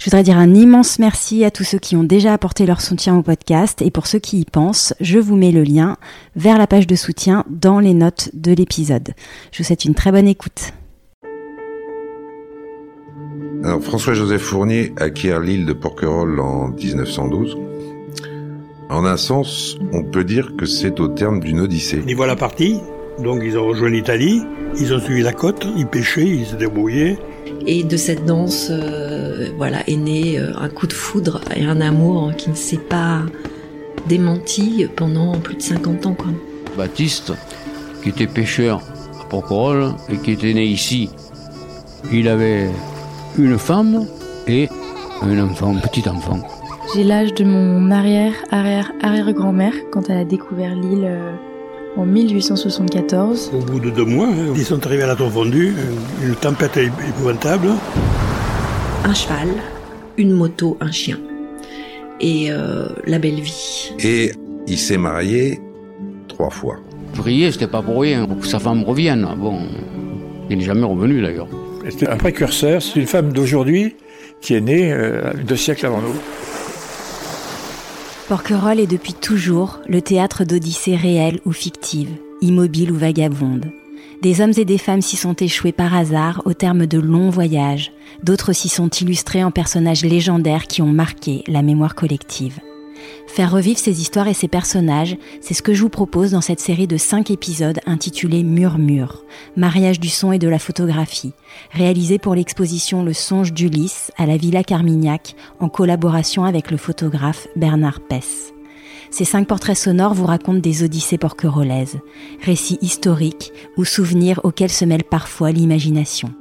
Je voudrais dire un immense merci à tous ceux qui ont déjà apporté leur soutien au podcast et pour ceux qui y pensent, je vous mets le lien vers la page de soutien dans les notes de l'épisode. Je vous souhaite une très bonne écoute. Alors François-Joseph Fournier acquiert l'île de Porquerolles en 1912. En un sens, on peut dire que c'est au terme d'une odyssée. Ils voilà partis, donc ils ont rejoint l'Italie, ils ont suivi la côte, ils pêchaient, ils se débrouillaient. Et de cette danse, euh, voilà, est né euh, un coup de foudre et un amour qui ne s'est pas démenti pendant plus de 50 ans. Quoi. Baptiste, qui était pêcheur à Porquerolles et qui était né ici, il avait une femme et un enfant, un petit enfant. J'ai l'âge de mon arrière, arrière, arrière-grand-mère quand elle a découvert l'île euh, en 1874. Au bout de deux mois, hein, ils sont arrivés à la tour fondue, une tempête épouvantable. Un cheval, une moto, un chien. Et euh, la belle vie. Et il s'est marié trois fois. Prier, c'était pas pour rien, pour que sa femme revienne. Bon, il n'est jamais revenu d'ailleurs. C'était un précurseur, c'est une femme d'aujourd'hui qui est née euh, deux siècles avant nous. Porquerolles est depuis toujours le théâtre d'odyssées réelles ou fictives, immobiles ou vagabondes. Des hommes et des femmes s'y sont échoués par hasard au terme de longs voyages, d'autres s'y sont illustrés en personnages légendaires qui ont marqué la mémoire collective. Faire revivre ces histoires et ces personnages, c'est ce que je vous propose dans cette série de cinq épisodes intitulée Murmure, mariage du son et de la photographie, réalisée pour l'exposition Le songe d'Ulysse à la Villa Carmignac en collaboration avec le photographe Bernard Pess. Ces cinq portraits sonores vous racontent des odyssées porquerolaises, récits historiques ou souvenirs auxquels se mêle parfois l'imagination.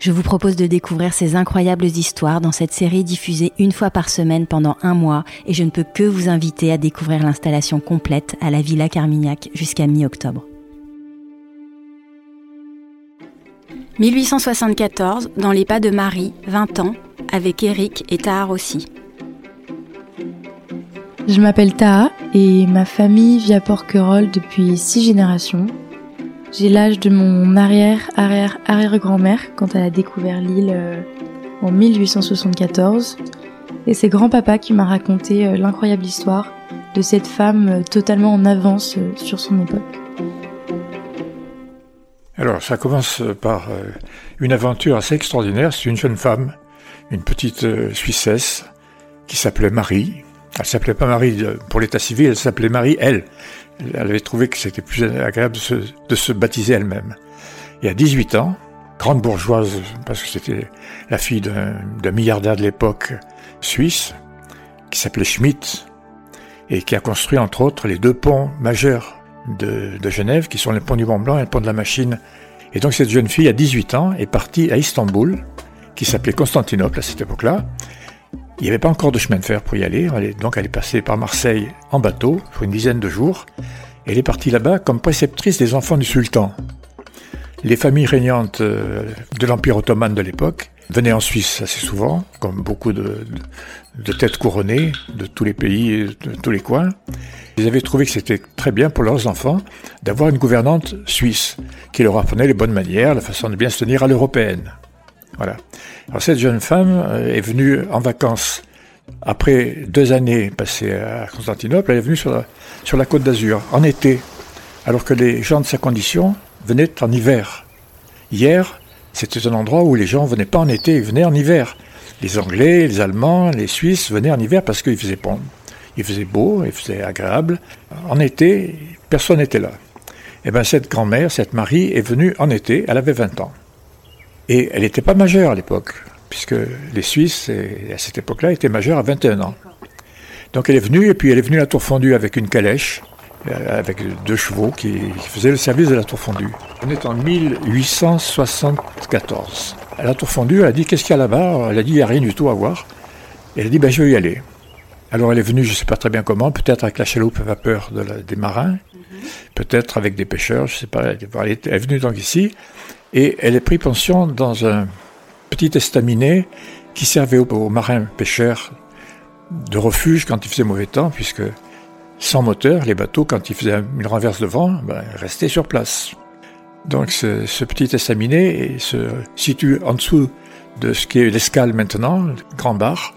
Je vous propose de découvrir ces incroyables histoires dans cette série diffusée une fois par semaine pendant un mois et je ne peux que vous inviter à découvrir l'installation complète à la Villa Carmignac jusqu'à mi-octobre. 1874, dans les pas de Marie, 20 ans, avec Eric et Tahar aussi. Je m'appelle Taha et ma famille vit à Porquerolles depuis six générations. J'ai l'âge de mon arrière, arrière, arrière-grand-mère quand elle a découvert l'île euh, en 1874. Et c'est grand-papa qui m'a raconté euh, l'incroyable histoire de cette femme euh, totalement en avance sur son époque. Alors, ça commence par une aventure assez extraordinaire. C'est une jeune femme, une petite Suissesse, qui s'appelait Marie. Elle s'appelait pas Marie pour l'état civil, elle s'appelait Marie, elle. Elle avait trouvé que c'était plus agréable de se, baptiser elle-même. Et à 18 ans, grande bourgeoise, parce que c'était la fille d'un milliardaire de l'époque suisse, qui s'appelait Schmidt, et qui a construit entre autres les deux ponts majeurs de, de, Genève, qui sont le pont du Mont Blanc et le pont de la Machine. Et donc cette jeune fille, à 18 ans, est partie à Istanbul, qui s'appelait Constantinople à cette époque-là, il n'y avait pas encore de chemin de fer pour y aller, donc elle est passée par Marseille en bateau pour une dizaine de jours. Elle est partie là-bas comme préceptrice des enfants du sultan. Les familles régnantes euh, de l'Empire ottoman de l'époque venaient en Suisse assez souvent, comme beaucoup de, têtes couronnées de tous les pays, de tous les coins. Ils avaient trouvé que c'était très bien pour leurs enfants d'avoir une gouvernante suisse qui leur apprenait les bonnes manières, la façon de bien se tenir à l'européenne. Voilà. Cette jeune femme euh, est venue en vacances après deux années passées à Constantinople, elle est venue sur la, côte d'Azur en été, alors que les gens de sa condition venaient en hiver. Hier, c'était un endroit où les gens venaient pas en été, ils venaient en hiver. Les Anglais, les Allemands, les Suisses venaient en hiver parce qu'il faisait bon. Il faisait beau, il faisait agréable. En été, personne n'était là. Et eh bien cette grand-mère, cette Marie, est venue en été, elle avait 20 ans. Et elle n'était pas majeure à l'époque, puisque les Suisses, à cette époque-là, étaient majeurs à 21 ans. Donc elle est venue, et puis elle est venue à la tour fondue avec une calèche, euh, avec deux chevaux qui, faisaient le service de la tour fondue. On est en 1874. À la tour fondue, elle a dit Qu'est-ce qu'il y a là-bas? Elle a dit Il n'y a rien du tout à voir. elle a dit, ben, je vais y aller. Alors elle est venue, je ne sais pas très bien comment, peut-être avec la chaloupe à vapeur de des marins, peut-être avec des pêcheurs, je ne sais pas. Elle est, venue donc ici, et elle est pris pension dans un petit estaminet qui servait aux, marins pêcheurs de refuge quand il faisait mauvais temps, puisque sans moteur, les bateaux, quand ils faisaient une renverse de vent, ben, restaient sur place. Donc ce, petit estaminet se situe en dessous de ce qui est l'escale maintenant, le Grand Bar.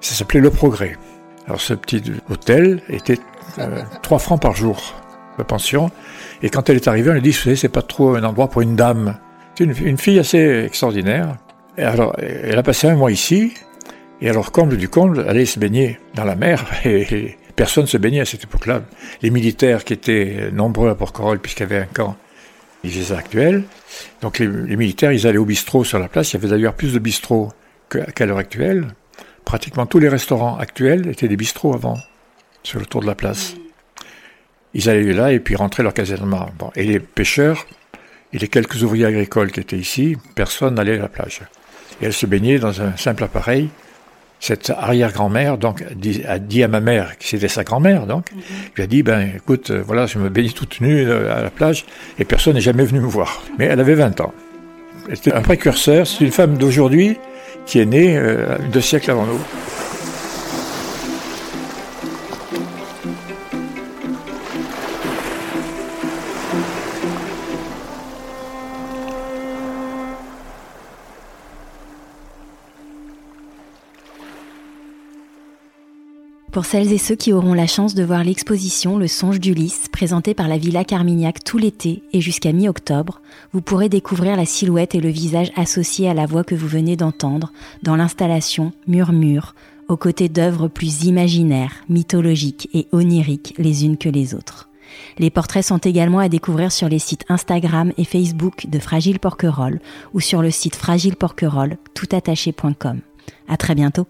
Ça s'appelait Le Progrès. Alors ce petit hôtel était euh, 3 francs par jour de pension. Et quand elle est arrivée, on lui dit, vous savez, c'est pas trop un endroit pour une dame. C'est une, fille assez extraordinaire. Alors, elle a passé un mois ici. Et alors, comble du comble, elle allait se baigner dans la mer. Et, personne se baignait à cette époque-là. Les militaires qui étaient nombreux à Porquerolles, puisqu'il y avait un camp, ils faisaient actuel. Donc les, militaires, ils allaient au bistrot sur la place. Il y avait d'ailleurs plus de bistrots qu'à l'heure actuelle. Pratiquement tous les restaurants actuels étaient des bistrots avant, sur le tour de la place. Ils allaient là et puis rentraient leur casernement. Bon. Et les pêcheurs et les quelques ouvriers agricoles qui étaient ici, personne n'allait à la plage. Et elle se baignait dans un simple appareil. Cette arrière-grand-mère donc a dit à ma mère, qui c'était sa grand-mère donc, mhm. lui a dit ben écoute euh, voilà je me baignais toute nue euh, à la plage et personne n'est jamais venu me voir. Mais elle avait 20 ans. Elle était un précurseur. C'est une femme d'aujourd'hui qui est née euh, deux siècles avant nous. Pour celles et ceux qui auront la chance de voir l'exposition Le Songe d'Ulysse, présentée par la Villa Carmignac tout l'été et jusqu'à mi-octobre, vous pourrez découvrir la silhouette et le visage associés à la voix que vous venez d'entendre dans l'installation Murmure, aux côtés d'œuvres plus imaginaires, mythologiques et oniriques les unes que les autres. Les portraits sont également à découvrir sur les sites Instagram et Facebook de Fragile Porquerolles ou sur le site fragileporquerolles toutattaché.com. À très bientôt.